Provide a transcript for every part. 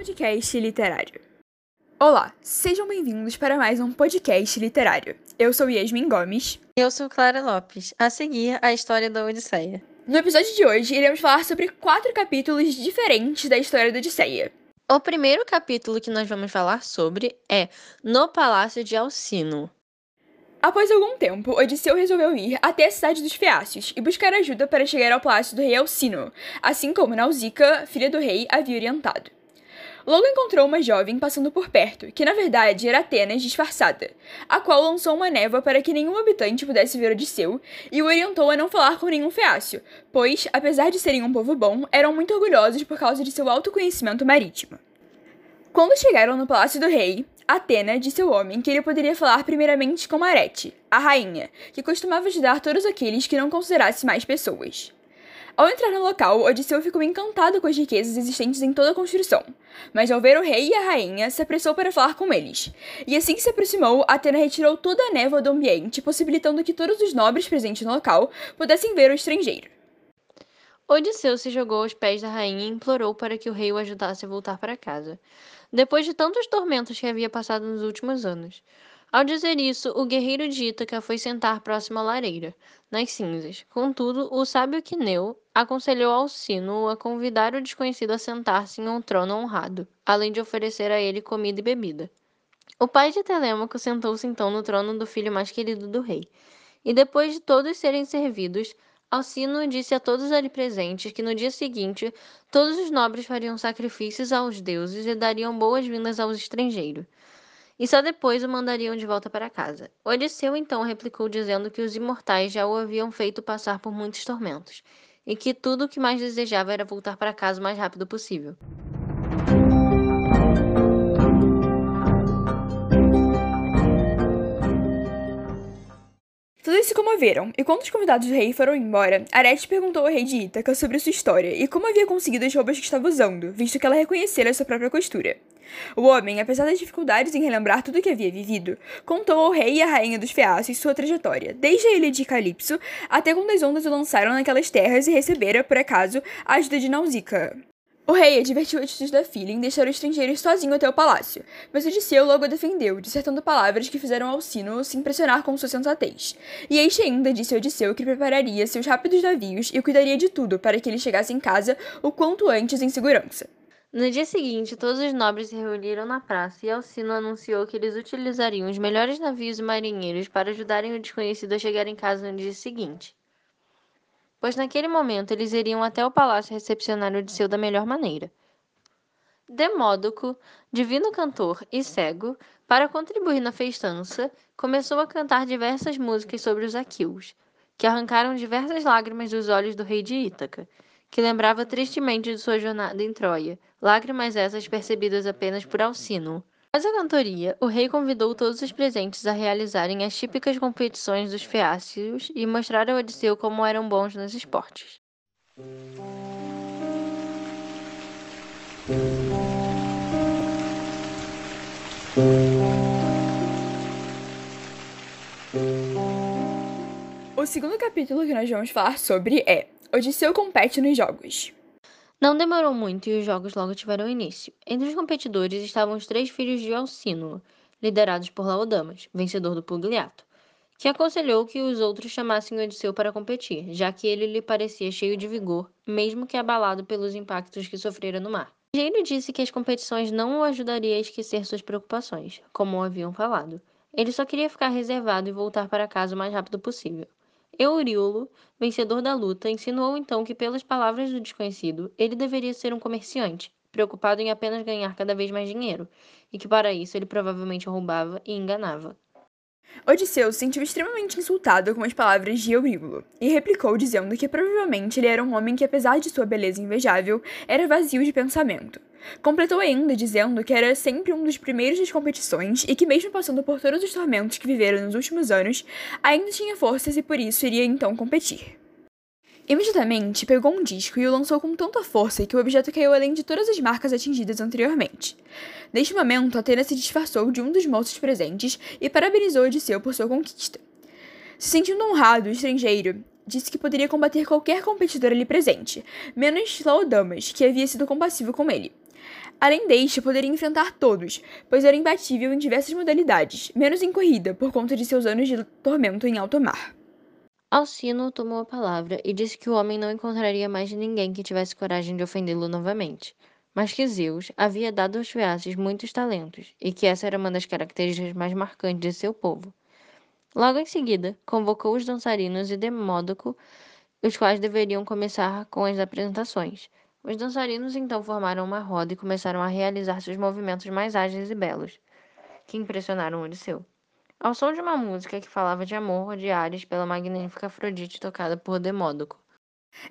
Podcast literário. Olá, sejam bem-vindos para mais um podcast literário. Eu sou Yasmin Gomes. Eu sou Clara Lopes. A seguir, a história da Odisseia. No episódio de hoje, iremos falar sobre quatro capítulos diferentes da história da Odisseia. O primeiro capítulo que nós vamos falar sobre é No Palácio de Alcino. Após algum tempo, Odisseu resolveu ir até a cidade dos Feácios e buscar ajuda para chegar ao palácio do rei Alcino, assim como Nausicaa, filha do rei, havia orientado. Logo encontrou uma jovem passando por perto, que na verdade era Atenas disfarçada, a qual lançou uma névoa para que nenhum habitante pudesse ver Odisseu e o orientou a não falar com nenhum feácio, pois, apesar de serem um povo bom, eram muito orgulhosos por causa de seu alto conhecimento marítimo. Quando chegaram no palácio do rei, Atena disse ao homem que ele poderia falar primeiramente com Arete, a rainha, que costumava ajudar todos aqueles que não considerasse mais pessoas. Ao entrar no local, Odisseu ficou encantado com as riquezas existentes em toda a construção, mas ao ver o rei e a rainha, se apressou para falar com eles. E assim que se aproximou, Atena retirou toda a névoa do ambiente, possibilitando que todos os nobres presentes no local pudessem ver o estrangeiro. Odisseu se jogou aos pés da rainha e implorou para que o rei o ajudasse a voltar para casa depois de tantos tormentos que havia passado nos últimos anos. Ao dizer isso, o guerreiro de Ítaca foi sentar próximo à lareira, nas cinzas. Contudo, o sábio Quineu aconselhou Alcino a convidar o desconhecido a sentar-se em um trono honrado, além de oferecer a ele comida e bebida. O pai de Telêmaco sentou-se então no trono do filho mais querido do rei. E depois de todos serem servidos, Alcino disse a todos ali presentes que no dia seguinte todos os nobres fariam sacrifícios aos deuses e dariam boas-vindas aos estrangeiros. E só depois o mandariam de volta para casa. Odisseu então replicou dizendo que os imortais já o haviam feito passar por muitos tormentos, e que tudo o que mais desejava era voltar para casa o mais rápido possível. Todos se comoveram, e quando os convidados do rei foram embora, Arete perguntou ao rei de Ítaca sobre sua história e como havia conseguido as roupas que estava usando, visto que ela reconhecera sua própria costura. O homem, apesar das dificuldades em relembrar tudo o que havia vivido, contou ao rei e à rainha dos Feácios sua trajetória, desde a ilha de Calipso até quando as ondas o lançaram naquelas terras e recebera, por acaso, a ajuda de Nausicaa. O rei advertiu a atitude da filha em deixar o estrangeiro sozinho até o palácio, mas Odisseu logo a defendeu, dissertando palavras que fizeram Alcino se impressionar com sua sensatez. E este ainda disse a Odisseu que prepararia seus rápidos navios e cuidaria de tudo para que ele chegasse em casa o quanto antes em segurança. No dia seguinte, todos os nobres se reuniram na praça e Alcino anunciou que eles utilizariam os melhores navios e marinheiros para ajudarem o desconhecido a chegar em casa no dia seguinte pois naquele momento eles iriam até o palácio recepcionar Odisseu da melhor maneira. Demódoco, divino cantor e cego, para contribuir na festança, começou a cantar diversas músicas sobre os aqueus, que arrancaram diversas lágrimas dos olhos do rei de Ítaca, que lembrava tristemente de sua jornada em Troia, lágrimas essas percebidas apenas por Alcino, Após a cantoria, o rei convidou todos os presentes a realizarem as típicas competições dos feácios e mostrar a Odisseu como eram bons nos esportes. O segundo capítulo que nós vamos falar sobre é Odisseu compete nos jogos. Não demorou muito e os jogos logo tiveram início. Entre os competidores estavam os três filhos de Alcínulo, liderados por Laodamas, vencedor do Pugliato, que aconselhou que os outros chamassem Odisseu para competir, já que ele lhe parecia cheio de vigor, mesmo que abalado pelos impactos que sofrera no mar. Gênio disse que as competições não o ajudariam a esquecer suas preocupações, como haviam falado. Ele só queria ficar reservado e voltar para casa o mais rápido possível. Euríolo, vencedor da luta, insinuou então que, pelas palavras do desconhecido, ele deveria ser um comerciante, preocupado em apenas ganhar cada vez mais dinheiro, e que para isso ele provavelmente roubava e enganava. Odisseu se sentiu extremamente insultado com as palavras de Euríbulo, e replicou dizendo que provavelmente ele era um homem que, apesar de sua beleza invejável, era vazio de pensamento. Completou ainda dizendo que era sempre um dos primeiros das competições e que, mesmo passando por todos os tormentos que viveram nos últimos anos, ainda tinha forças e por isso iria então competir. Imediatamente pegou um disco e o lançou com tanta força que o objeto caiu além de todas as marcas atingidas anteriormente. Neste momento, Atena se disfarçou de um dos moços presentes e parabenizou Odisseu por sua conquista. Se sentindo honrado, o estrangeiro disse que poderia combater qualquer competidor ali presente, menos Laodamas, que havia sido compassivo com ele. Além deste, poderia enfrentar todos, pois era imbatível em diversas modalidades, menos em corrida, por conta de seus anos de tormento em alto mar. Alcino tomou a palavra e disse que o homem não encontraria mais ninguém que tivesse coragem de ofendê-lo novamente, mas que Zeus havia dado aos Feaces muitos talentos e que essa era uma das características mais marcantes de seu povo. Logo em seguida, convocou os dançarinos e Demódoco, os quais deveriam começar com as apresentações. Os dançarinos então formaram uma roda e começaram a realizar seus movimentos mais ágeis e belos, que impressionaram Odisseu. Ao som de uma música que falava de amor de Ares pela magnífica Afrodite tocada por Demódoco.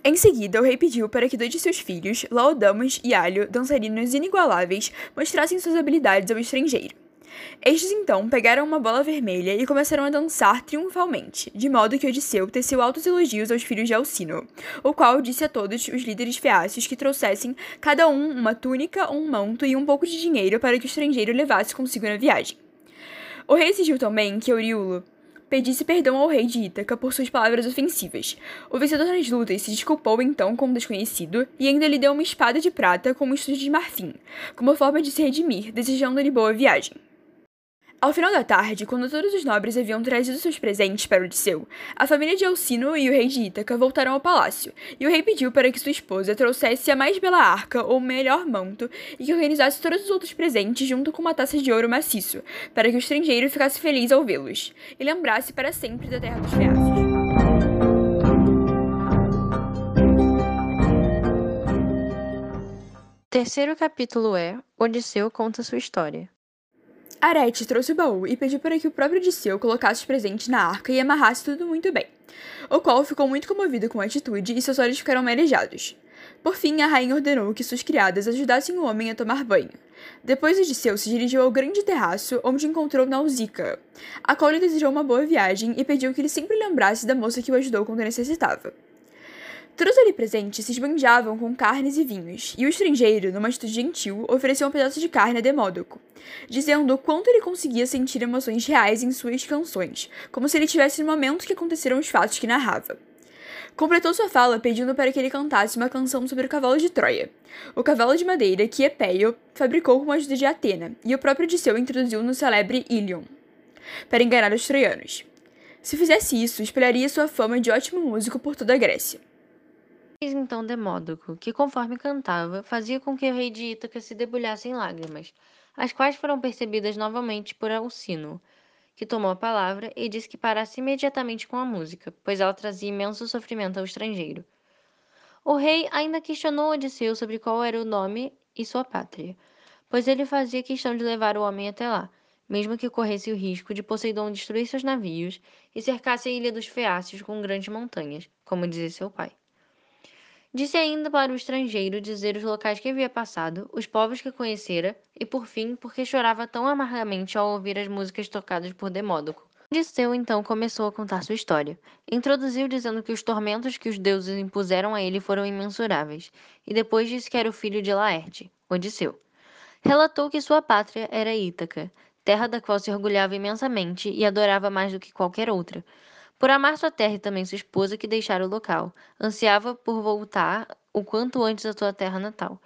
Em seguida, o rei pediu para que dois de seus filhos, Laodamas e Alho, dançarinos inigualáveis, mostrassem suas habilidades ao estrangeiro. Estes então pegaram uma bola vermelha e começaram a dançar triunfalmente, de modo que Odisseu teceu altos elogios aos filhos de Alcino, o qual disse a todos os líderes feácios que trouxessem cada um uma túnica, um manto e um pouco de dinheiro para que o estrangeiro levasse consigo na viagem. O rei exigiu também que Euriulo pedisse perdão ao rei de Ítaca por suas palavras ofensivas. O vencedor nas lutas se desculpou então com o desconhecido e ainda lhe deu uma espada de prata com um estudo de marfim, como forma de se redimir, desejando-lhe boa viagem. Ao final da tarde, quando todos os nobres haviam trazido seus presentes para Odisseu, a família de Alcino e o rei de Ítaca voltaram ao palácio, e o rei pediu para que sua esposa trouxesse a mais bela arca ou melhor manto e que organizasse todos os outros presentes junto com uma taça de ouro maciço, para que o estrangeiro ficasse feliz ao vê-los, e lembrasse para sempre da terra dos Feácios. Terceiro capítulo é Odisseu conta sua história. Arete trouxe o baú e pediu para que o próprio Odisseu colocasse os presentes na arca e amarrasse tudo muito bem, o qual ficou muito comovido com a atitude e seus olhos ficaram marejados. Por fim, a rainha ordenou que suas criadas ajudassem o homem a tomar banho. Depois, Odisseu se dirigiu ao grande terraço, onde encontrou Nausicaa, a qual lhe desejou uma boa viagem e pediu que ele sempre lembrasse da moça que o ajudou quando necessitava. Todos ali presentes se esbanjavam com carnes e vinhos, e o estrangeiro, numa atitude gentil, ofereceu um pedaço de carne a Demódoco, dizendo o quanto ele conseguia sentir emoções reais em suas canções, como se ele tivesse no momento que aconteceram os fatos que narrava. Completou sua fala pedindo para que ele cantasse uma canção sobre o cavalo de Troia, o cavalo de madeira que Epeio fabricou com a ajuda de Atena, e o próprio Odisseu introduziu no celebre Ilion, para enganar os troianos. Se fizesse isso, espalharia sua fama de ótimo músico por toda a Grécia. Eis então Demódoco, que conforme cantava, fazia com que o rei de Ítaca se debulhasse em lágrimas, as quais foram percebidas novamente por Alcino, que tomou a palavra e disse que parasse imediatamente com a música, pois ela trazia imenso sofrimento ao estrangeiro. O rei ainda questionou Odisseu sobre qual era o nome e sua pátria, pois ele fazia questão de levar o homem até lá, mesmo que corresse o risco de Poseidon destruir seus navios e cercasse a ilha dos Feácios com grandes montanhas, como dizia seu pai. Disse ainda para o estrangeiro dizer os locais que havia passado, os povos que conhecera, e por fim, porque chorava tão amargamente ao ouvir as músicas tocadas por Demódoco. Odisseu então começou a contar sua história. Introduziu dizendo que os tormentos que os deuses impuseram a ele foram imensuráveis, e depois disse que era o filho de Laerte, Odisseu. Relatou que sua pátria era Ítaca, terra da qual se orgulhava imensamente e adorava mais do que qualquer outra, por amar sua terra e também sua esposa que deixara o local, ansiava por voltar o quanto antes à sua terra natal.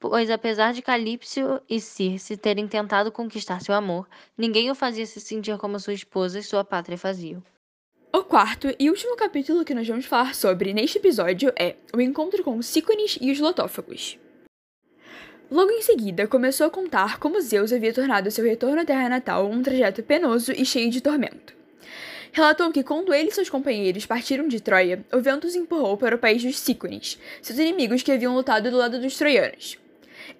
Pois apesar de Calípso e Circe terem tentado conquistar seu amor, ninguém o fazia se sentir como sua esposa e sua pátria faziam. O quarto e último capítulo que nós vamos falar sobre neste episódio é o encontro com Sícones e os Lotófagos. Logo em seguida, começou a contar como Zeus havia tornado seu retorno à terra natal um trajeto penoso e cheio de tormento relatou que quando ele e seus companheiros partiram de Troia, o vento os empurrou para o país dos Cíclones, seus inimigos que haviam lutado do lado dos troianos.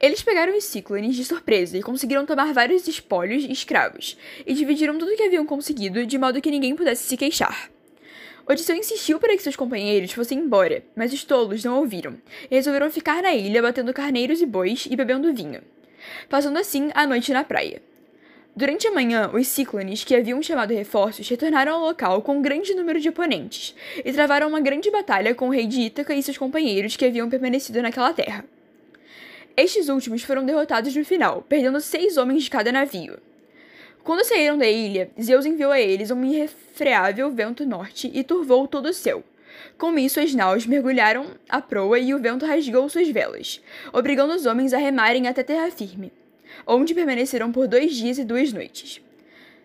Eles pegaram os Cíclones de surpresa e conseguiram tomar vários espólios e escravos, e dividiram tudo o que haviam conseguido de modo que ninguém pudesse se queixar. Odisseu insistiu para que seus companheiros fossem embora, mas os tolos não ouviram, e resolveram ficar na ilha batendo carneiros e bois e bebendo vinho, passando assim a noite na praia. Durante a manhã, os Cíclones, que haviam chamado reforços, retornaram ao local com um grande número de oponentes e travaram uma grande batalha com o rei de Ítaca e seus companheiros que haviam permanecido naquela terra. Estes últimos foram derrotados no final, perdendo seis homens de cada navio. Quando saíram da ilha, Zeus enviou a eles um irrefreável vento norte e turvou todo o céu, Com isso, as naus mergulharam a proa e o vento rasgou suas velas, obrigando os homens a remarem até terra firme, onde permaneceram por dois dias e duas noites.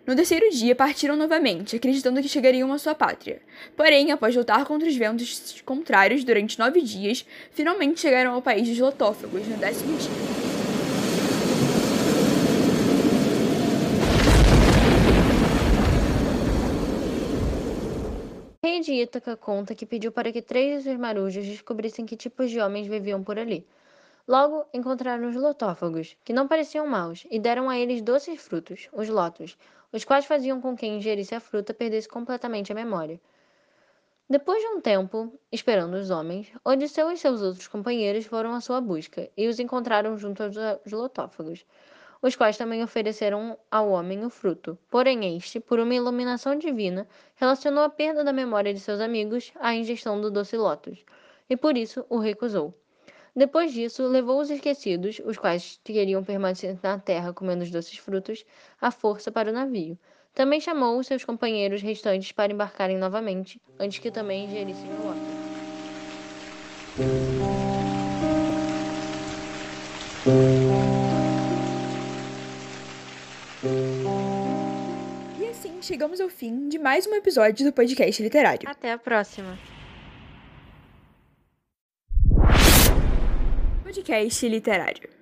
No terceiro dia, partiram novamente, acreditando que chegariam à sua pátria. Porém, após lutar contra os ventos contrários durante nove dias, finalmente chegaram ao país dos lotófagos no décimo dia. O rei de Ítaca conta que pediu para que três seus marujos descobrissem que tipos de homens viviam por ali. Logo, encontraram os lotófagos, que não pareciam maus, e deram a eles doces frutos, os lotos, os quais faziam com que quem ingerisse a fruta perdesse completamente a memória. Depois de um tempo, esperando os homens, Odisseu e seus outros companheiros foram à sua busca e os encontraram junto aos lotófagos, os quais também ofereceram ao homem o fruto. Porém, este, por uma iluminação divina, relacionou a perda da memória de seus amigos à ingestão do doce lótus, e por isso o recusou. Depois disso, levou os esquecidos, os quais queriam permanecer na terra comendo os doces frutos, à força para o navio. Também chamou os seus companheiros restantes para embarcarem novamente, antes que também ingerissem o. E assim chegamos ao fim de mais um episódio do podcast literário. Até a próxima! Podcast literário.